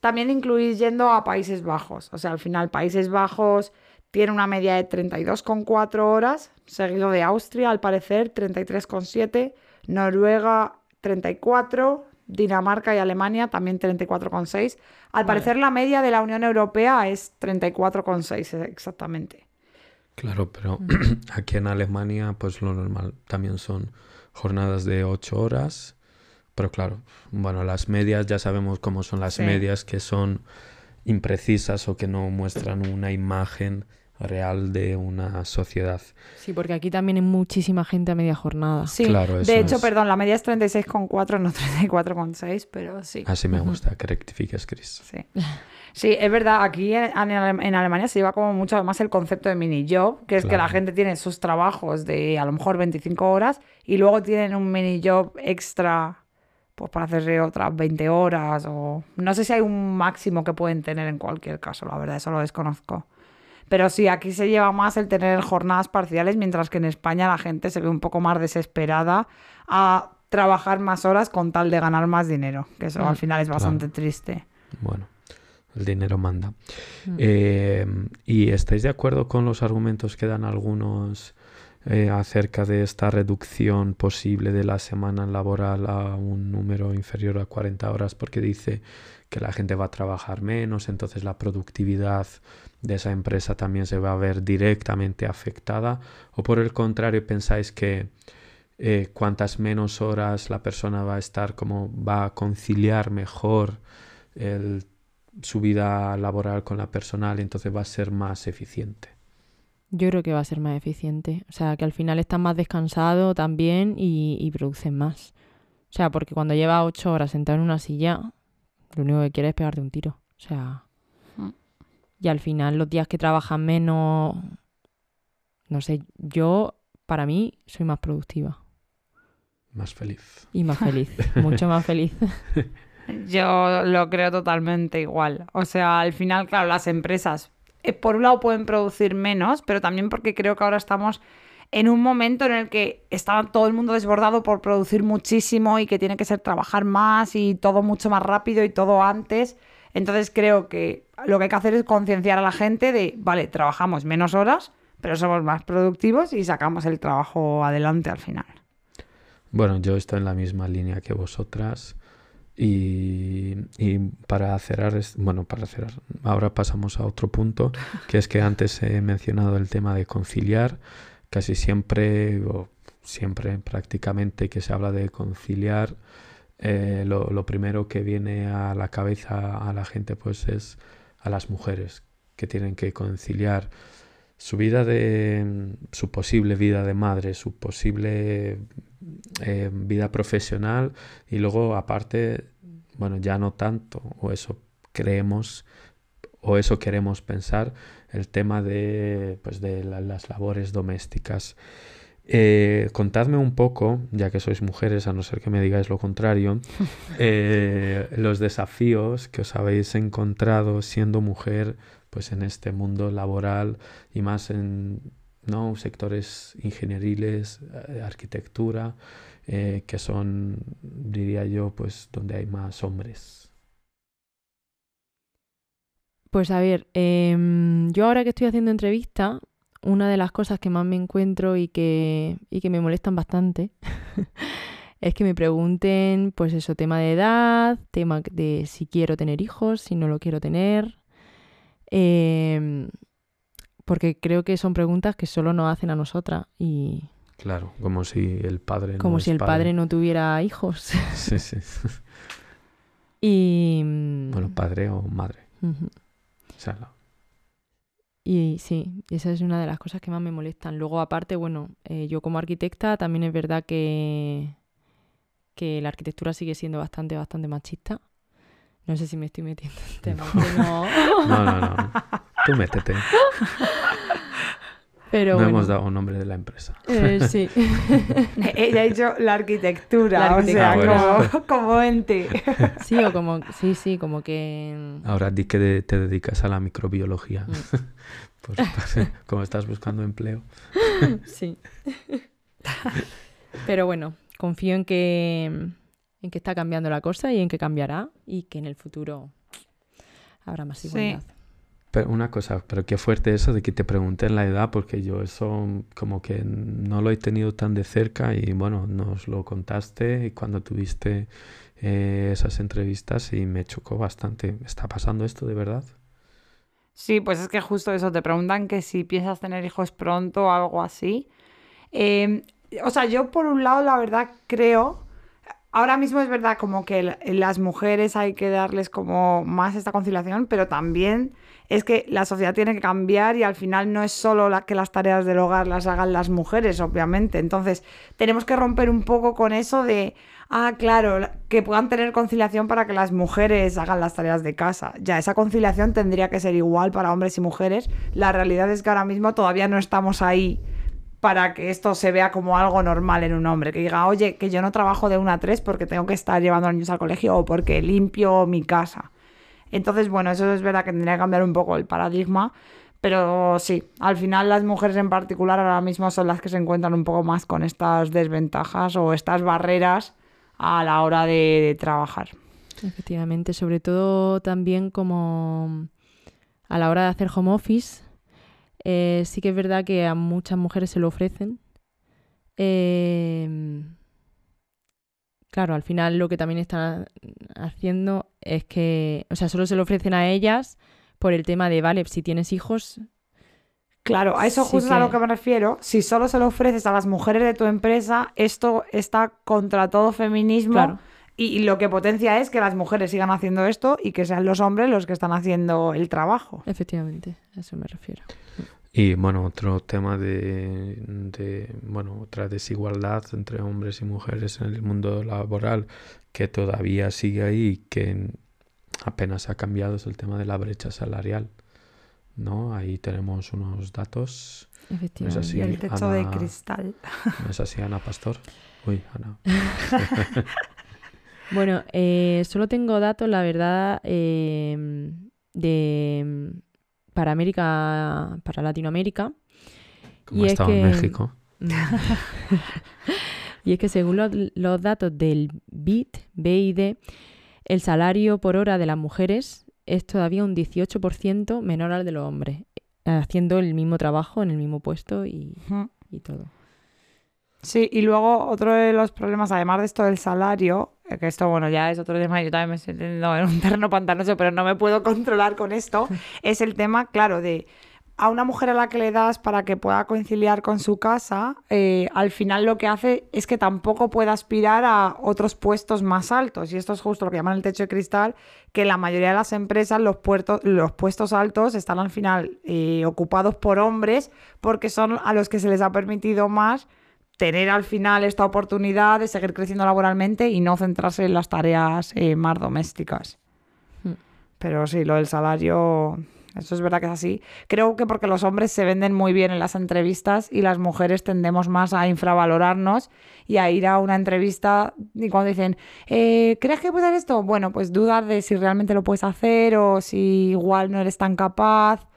también incluyendo a Países Bajos. O sea, al final Países Bajos tiene una media de 32,4 horas, seguido de Austria, al parecer, 33,7, Noruega, 34, Dinamarca y Alemania, también 34,6. Al Vale. parecer, la media de la Unión Europea es 34,6 exactamente. Claro, pero aquí en Alemania, pues lo normal también son jornadas de 8 horas. Pero claro, bueno, las medias ya sabemos cómo son las Sí. medias que son imprecisas o que no muestran una imagen real de una sociedad. Sí, porque aquí también hay muchísima gente a media jornada. Sí, Claro, de hecho, es. perdón, la media es 36,4, no 34,6, pero sí. Así me gusta que rectifiques, Chris. Sí. Sí, es verdad, aquí en, en Ale- en Alemania se lleva como mucho más el concepto de mini job, que es que la gente tiene sus trabajos de a lo mejor 25 horas y luego tienen un mini job extra pues para hacerse otras 20 horas o no sé si hay un máximo que pueden tener en cualquier caso, la verdad, eso lo desconozco. Pero sí, aquí se lleva más el tener jornadas parciales, mientras que en España la gente se ve un poco más desesperada a trabajar más horas con tal de ganar más dinero, que eso Mm, al final es claro. bastante triste. Bueno, el dinero manda. Mm. Eh, ¿y estáis de acuerdo con los argumentos que dan algunos eh, acerca de esta reducción posible de la semana laboral a un número inferior a 40 horas? Porque dice que la gente va a trabajar menos, entonces la productividad de esa empresa también se va a ver directamente afectada. ¿O por el contrario pensáis que eh, cuantas menos horas la persona va a estar, como va a conciliar mejor su vida laboral con la personal, entonces va a ser más eficiente. Yo creo que va a ser más eficiente. O sea, que al final estás más descansado también y, y produces más. O sea, porque cuando llevas ocho horas sentado en una silla, lo único que quieres es pegarte un tiro. O sea. Mm. Y al final, los días que trabajas menos. No sé, yo, para mí, soy más productiva Más feliz. y más feliz. mucho más feliz. Yo lo creo totalmente igual. O sea, al final, claro, las empresas, eh, por un lado pueden producir menos, pero también porque creo que ahora estamos en un momento en el que está todo el mundo desbordado por producir muchísimo y que tiene que ser trabajar más y todo mucho más rápido y todo antes. Entonces creo que lo que hay que hacer es concienciar a la gente de, vale, trabajamos menos horas, pero somos más productivos y sacamos el trabajo adelante al final. Bueno, yo estoy en la misma línea que vosotras. Y, y para cerrar, es- bueno, para cerrar, ahora pasamos a otro punto, que es que antes he mencionado el tema de conciliar. Casi siempre, o siempre prácticamente que se habla de conciliar, eh, lo, lo primero que viene a la cabeza a la gente pues es a las mujeres que tienen que conciliar su vida de su posible vida de madre, su posible eh, vida profesional y luego aparte, bueno, ya no tanto, o eso creemos o eso queremos pensar, el tema de, pues, de la- las labores domésticas. Eh, contadme un poco, ya que sois mujeres, a no ser que me digáis lo contrario, eh, los desafíos que os habéis encontrado siendo mujer pues en este mundo laboral y más en ¿no? sectores ingenieriles, eh, arquitectura, eh, que son, diría yo, pues donde hay más hombres. Pues a ver, em, yo ahora que estoy haciendo entrevista, una de las cosas que más me encuentro y que, y que me molestan bastante es que me pregunten, pues eso, tema de edad, tema de si quiero tener hijos, si no lo quiero tener. Em, porque creo que son preguntas que solo nos hacen a nosotras y Claro, como si el padre no como si el padre no tuviera hijos. Sí, sí. y, mm, Bueno, padre o madre. O sea, la- Y sí, esa es una de las cosas que más me molestan. Luego, aparte, bueno, eh, yo como arquitecta también es verdad que, que la arquitectura sigue siendo bastante, bastante machista. No sé si me estoy metiendo en temas no. No, no, no. Tú métete. Pero no bueno, hemos dado nombre de la empresa. eh, sí. Ella ha dicho la arquitectura, La o sea, arquitectura. Ah, bueno. como, como ente. Sí, o como, sí, sí, como que... Ahora di que de- te dedicas a la microbiología. Mm. Pues como estás buscando empleo. Sí. Pero bueno, confío en que, en que está cambiando la cosa y en que cambiará y que en el futuro habrá más Sí. igualdad. Pero una cosa, pero qué fuerte eso de que te pregunten la edad, porque yo eso como que no lo he tenido tan de cerca y bueno, nos lo contaste y cuando tuviste eh, esas entrevistas y me chocó bastante. ¿Está pasando esto de verdad? Sí, pues es que justo eso, te preguntan que si piensas tener hijos pronto o algo así. Eh, o sea, yo por un lado, la verdad, creo, ahora mismo es verdad como que la- las mujeres hay que darles como más esta conciliación, pero también es que la sociedad tiene que cambiar y al final no es solo que las tareas del hogar las hagan las mujeres, obviamente. Entonces, tenemos que romper un poco con eso de, ah, claro, la- que puedan tener conciliación para que las mujeres hagan las tareas de casa. Ya, esa conciliación tendría que ser igual para hombres y mujeres. La realidad es que ahora mismo todavía no estamos ahí para que esto se vea como algo normal en un hombre, que diga, oye, que yo no trabajo de una a tres porque tengo que estar llevando a niños al colegio o porque limpio mi casa. Entonces, bueno, eso es verdad que tendría que cambiar un poco el paradigma, pero sí, al final las mujeres en particular ahora mismo son las que se encuentran un poco más con estas desventajas o estas barreras a la hora de trabajar. Efectivamente, sobre todo también como a la hora de hacer home office, eh, sí que es verdad que a muchas mujeres se lo ofrecen. Eh, claro, al final lo que también están haciendo es que, o sea, solo se lo ofrecen a ellas por el tema de, vale, si tienes hijos, Claro, a eso Sí justo es a lo que- que me refiero. Si solo se lo ofreces a las mujeres de tu empresa, esto está contra todo feminismo. claro, Y, y lo que potencia es que las mujeres sigan haciendo esto y que sean los hombres los que están haciendo el trabajo. efectivamente, a eso me refiero. Y bueno, otro tema de, de, bueno, otra desigualdad entre hombres y mujeres en el mundo laboral que todavía sigue ahí y que apenas ha cambiado es el tema de la brecha salarial. ¿No? Ahí tenemos unos datos. Efectivamente. así. y el techo de cristal. ¿No es así, Ana Pastor? Uy, Ana. Bueno, eh, solo tengo datos, la verdad, eh, de para América, para Latinoamérica. ¿Cómo Y ha es estado en que- México? Y es que según los, los datos del BID, BID, el salario por hora de las mujeres es todavía un 18% menor al de los hombres, haciendo el mismo trabajo en el mismo puesto y, y todo. Sí, y luego otro de los problemas, además de esto del salario, eh, que esto, bueno, ya es otro tema, yo también me estoy en un terreno pantanoso, pero no me puedo controlar con esto, es el tema, claro, de a una mujer a la que le das para que pueda conciliar con su casa, eh, al final lo que hace es que tampoco puede aspirar a otros puestos más altos. Y esto es justo lo que llaman el techo de cristal, que la mayoría de las empresas los, puertos, los puestos altos están al final eh, ocupados por hombres porque son a los que se les ha permitido más tener al final esta oportunidad de seguir creciendo laboralmente y no centrarse en las tareas eh, más domésticas. Hmm. Pero sí, lo del salario, eso es verdad que es así. Creo que porque los hombres se venden muy bien en las entrevistas y las mujeres tendemos más a infravalorarnos y a ir a una entrevista y cuando dicen, eh, ¿crees que puedes hacer esto? Bueno, pues dudar de si realmente lo puedes hacer o si igual no eres tan capaz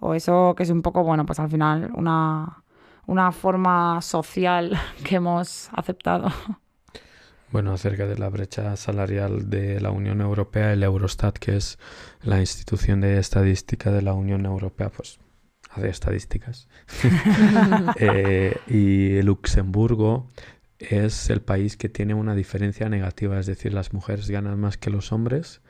o eso que es un poco, bueno, pues al final una, una forma social que hemos aceptado. Bueno, acerca de la brecha salarial de la Unión Europea, el Eurostat, que es la institución de estadística de la Unión Europea, pues hace estadísticas. Eh, y Luxemburgo es el país que tiene una diferencia negativa, es decir, las mujeres ganan más que los hombres.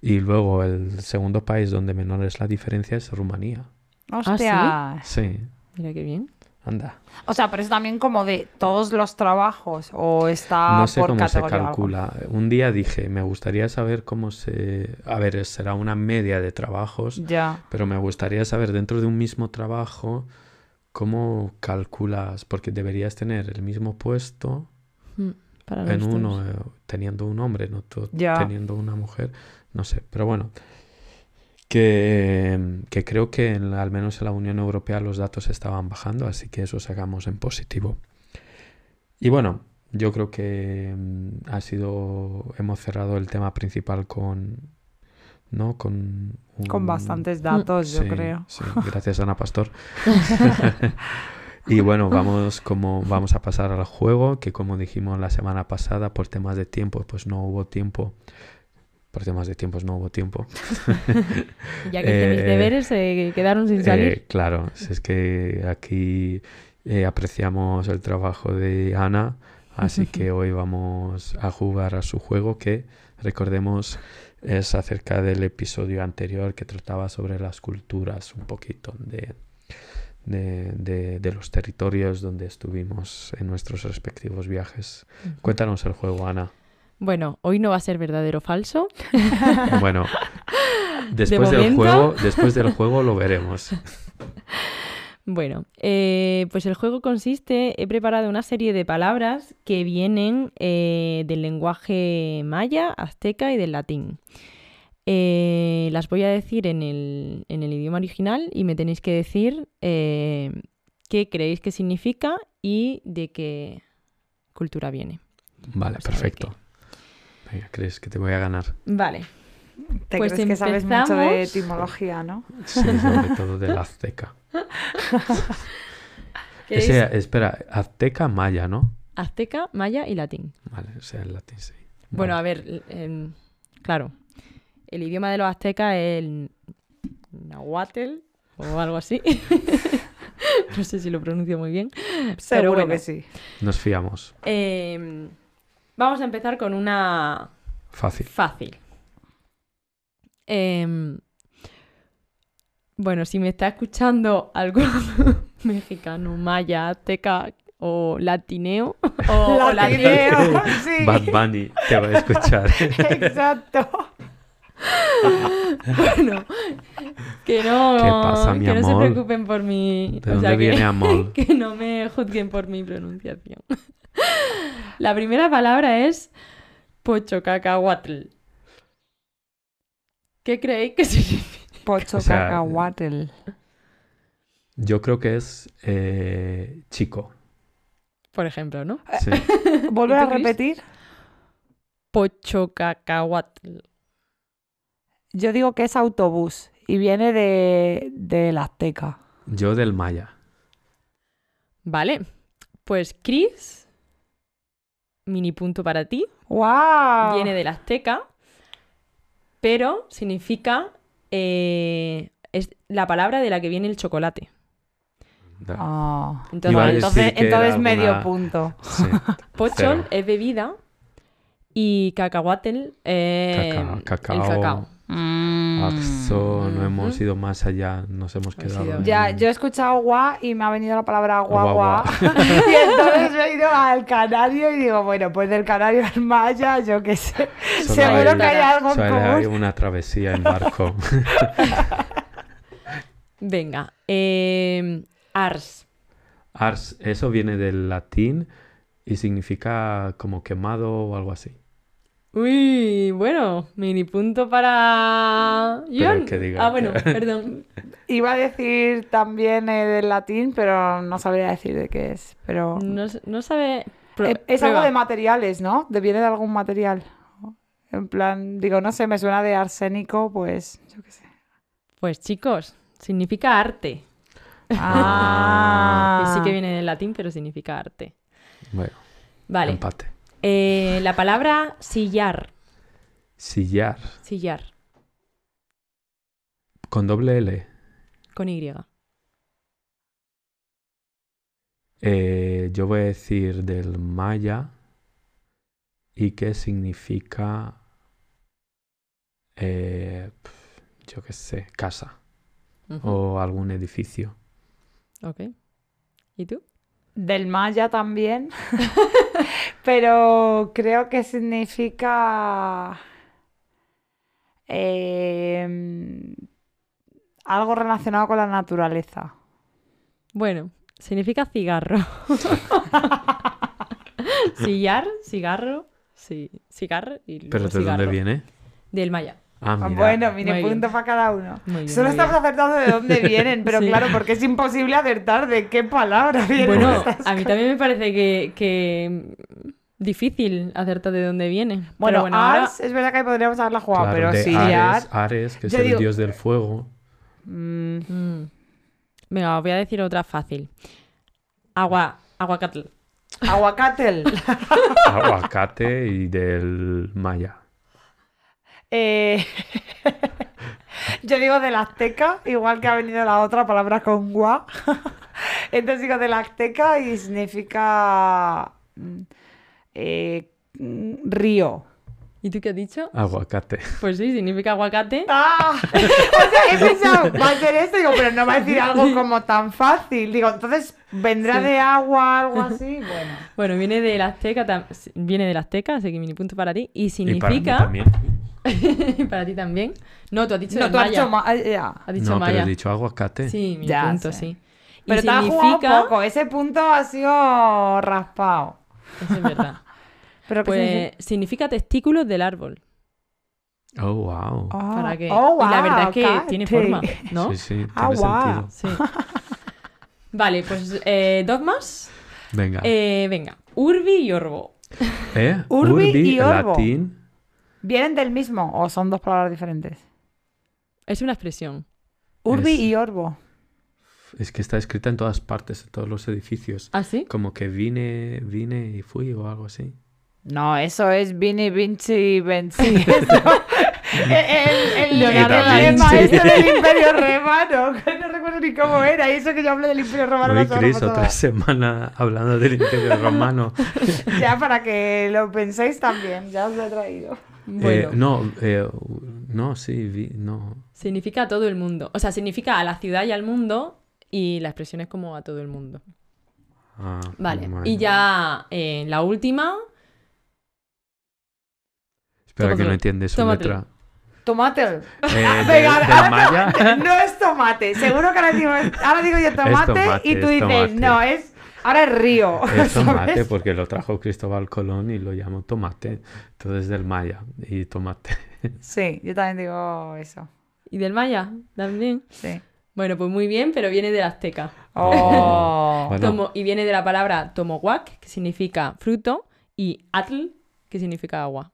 Y luego el segundo país donde menor es la diferencia es Rumanía. Hostia. Sí, Mira qué bien. Anda. O sea, pero es también como de todos los trabajos o está No sé por cómo se algo? calcula. Un día dije, me gustaría saber cómo se... A ver, será una media de trabajos, Ya. pero me gustaría saber dentro de un mismo trabajo cómo calculas, porque deberías tener el mismo puesto Mm, Para en uno eh, teniendo un hombre, no Ya. teniendo una mujer, no sé, pero bueno. Que, que creo que en al menos en la Unión Europea los datos estaban bajando, así que eso sacamos en positivo. Y bueno, yo creo que mm, ha sido, hemos cerrado el tema principal con, ¿no? Con, Con un- bastantes datos, yo Sí, creo. sí, gracias Ana Pastor. y bueno, vamos como vamos a pasar al juego, que como dijimos la semana pasada, por temas de tiempo, pues no hubo tiempo. Por temas de tiempos no hubo tiempo. Ya que mis Eh, deberes se quedaron sin salir. Eh, claro, si es que aquí eh, apreciamos el trabajo de Ana, así que hoy vamos a jugar a su juego que, recordemos, es acerca del episodio anterior que trataba sobre las culturas, un poquito de, de, de- de los territorios donde estuvimos en nuestros respectivos viajes. Cuéntanos el juego, Ana. Bueno, hoy no va a ser verdadero o falso. Bueno, después del juego, después del juego lo veremos. Bueno, eh, pues el juego consiste, he preparado una serie de palabras que vienen eh, del lenguaje maya, azteca y del latín. Eh, las voy a decir en el, en el idioma original y me tenéis que decir eh, qué creéis que significa y de qué cultura viene. Vale, perfecto. Venga, ¿crees que te voy a ganar? Vale, Te Pues crees que sabes mucho de empezamos. etimología, ¿no? Sí, sobre todo del azteca. ¿queréis Ese, espera, azteca maya, ¿no? azteca, maya y latín? Vale, o sea, el latín, sí. Bueno, a ver, em, claro, el idioma de los aztecas es el nahuatl o algo así. no sé si lo pronuncio muy bien. Seguro bueno. que sí. Nos fiamos. Em, vamos a empezar con una Fácil. fácil. Em, bueno, si me está escuchando algún mexicano, maya, azteca o latineo o, o latino, Latineo, sí. Bad Bunny te va a escuchar. Exacto. Bueno, que no, ¿Qué pasa, mi que no se preocupen por mi... ¿De o dónde sea, que- viene amor? Que no me juzguen por mi pronunciación. La primera palabra es pochocacahuatl. ¿Qué creéis que significa? Pocho O sea, cacahuatl. Yo creo que es eh, chico. Por ejemplo, ¿no? Sí. ¿Volver ¿Y a repetir? Pochocacahuatl. Yo digo que es autobús y viene de, de la Azteca. Yo del maya. Vale, pues Chris, mini punto para ti, ¡Wow! viene del azteca, pero significa... eh, es la palabra de la que viene el chocolate. Ah. Entonces, medio alguna- punto. Sí. Pochol es bebida y cacahuatl eh, Caca- cacao. el cacao. Ah, eso no hemos ido más allá, nos hemos quedado. en- Ya, yo he escuchado gua y me ha venido la palabra guagua. Guagua. y entonces he ido al canario y digo, bueno, pues del canario al maya, yo qué sé. Solo Seguro hay- que hay algo en solo hay común. una travesía en barco. Venga, eh, ars. Ars, eso viene del latín y significa como quemado o algo así. Uy, bueno, mini punto para John. que diga ah, bueno, perdón. Iba a decir también eh, del latín, pero no sabría decir de qué es. Pero No, no sabe. Pro- Eh, es algo de materiales, ¿no? De- Viene de algún material. En plan, digo, no sé, me suena de arsénico, pues yo qué sé. Pues chicos, significa arte. Ah, Que sí que viene del latín, pero significa arte. Bueno, Vale, empate. Eh, la palabra sillar. Sillar. Sillar. Con doble L. Con Y. Eh, yo voy a decir del maya y qué significa, eh, yo qué sé, casa o algún edificio. Ok. ¿Y tú? Del maya también. Pero creo que significa em, algo relacionado con la naturaleza. Bueno, significa cigarro. Sillar, cigarro, sí, cigarro y ¿Pero de cigarro. dónde viene? Del maya. Ah, Ah, mira. Bueno, mire, Muy bien. punto para cada uno. Bien, Solo estamos bien. acertando de dónde vienen, pero Sí. claro, porque es imposible acertar de qué palabra vienen Bueno, estas a mí también me parece que, que difícil acertar de dónde viene. Bueno, bueno, ahora Ars, es verdad que podríamos haberla jugado, Claro, pero de sí, Ares, Ar- Ares, que es Yo el digo- dios del fuego. Mm, Mm. Venga, os voy a decir otra fácil. Agua, aguacatl. aguacatel. Aguacate y del maya. Eh, Yo digo del azteca, igual que ha venido la otra palabra con gua. Entonces digo del azteca y significa mm, eh, mm, río. ¿Y tú qué has dicho? Aguacate. Pues sí, significa aguacate. ¡Ah! O sea, he pensado, va a ser esto, digo, pero no va a decir algo como tan fácil. Digo, entonces vendrá Sí. de agua, algo así. Bueno. Bueno, viene del azteca, viene del azteca, así que mini punto para ti. Y Y para mí significa... también. para ti también. No, tú has dicho No, tú has maya. dicho ma- ya. Has dicho No, maya. pero he dicho aguacate. Sí, mi Ya punto, sé. sí. Y Pero has jugado poco. Ese punto ha sido raspado. Eso es verdad. Pero ¿qué Pues significa? significa testículos del árbol. Oh, wow. Ah, Para que... oh, y la verdad es que tiene forma, ¿no? Sí, sí, tiene Ah, wow. sentido. Sí. Vale, pues eh, dos más. Venga. Eh, venga, Urbi y Orbo. ¿Eh? Urbi y orbo. latín. ¿Vienen del mismo o son dos palabras diferentes? Es una expresión. Urbi Es- y orbo. Es que está escrita en todas partes, en todos los edificios. ¿Ah, sí? Como que vine, vine y fui o algo así. No, eso es Vini, Vinci. Eso- el, el, el, Leonardo el- maestro del Imperio Romano. No recuerdo ni cómo era. Y eso que yo hablé del Imperio Romano. Hoy, sabemos otra todas. semana hablando del Imperio Romano. Ya para que lo penséis también. Ya os lo he traído. Bueno, Eh, no, eh, no, sí, vi- no. significa a todo el mundo. O sea, significa a la ciudad y al mundo y la expresión es como a todo el mundo. Ah, Vale, y ya eh, la última, Espera que no entiende su tómatelo. letra. Tomate. Eh, de- no, no es tomate. Seguro que ahora digo, ahora digo yo tomate, tomate, y tú es dices, tomate. no, es. Ahora es río. Es tomate ¿sabes? porque lo trajo Cristóbal Colón y lo llamó tomate. Entonces del maya y tomate. Sí, yo también digo eso. y del maya también. Sí. Bueno, pues muy bien, pero viene del azteca. Oh. Bueno. Tomo- y viene de la palabra tomohuac, que significa fruto, y atl, que significa agua.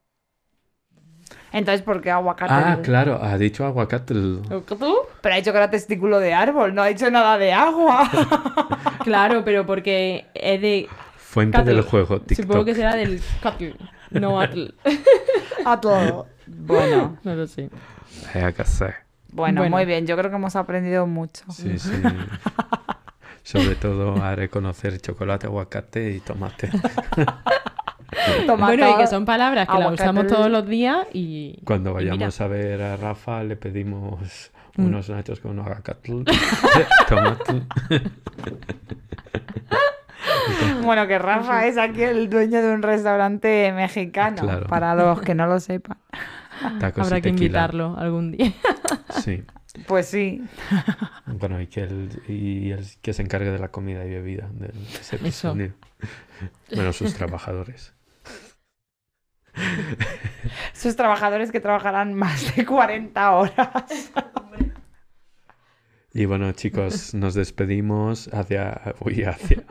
Entonces, ¿por qué aguacate? Ah, claro, ha dicho aguacate. Pero ha dicho que era testículo de árbol, no ha dicho nada de agua. Claro, pero porque es de... Fuente Catl. del juego, TikTok. Supongo que será del catl, no atl. A todo. Bueno, No lo sé. Eh, que sé. Bueno, Bueno. muy bien. Yo creo que hemos aprendido mucho. Sí, sí. Sobre todo a reconocer chocolate, aguacate y tomate. Tomate. Bueno, y que son palabras que las usamos todos los días y... Cuando y vayamos a ver a Rafa le pedimos Mm. unos nachos con aguacate, tomate. Bueno, que Rafa es aquí el dueño de un restaurante mexicano, Claro. para los que no lo sepan. Tacos Habrá y que invitarlo algún día. Sí. Pues sí. Bueno, y que, él, y él que se encargue de la comida y bebida de ese Eso. episodio. Bueno, sus trabajadores. Sus trabajadores que trabajarán más de 40 horas. Y bueno, chicos, nos despedimos hacia, uy, hacia,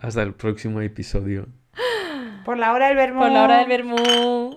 hasta el próximo episodio. Por la hora del vermú. Por la hora del vermú.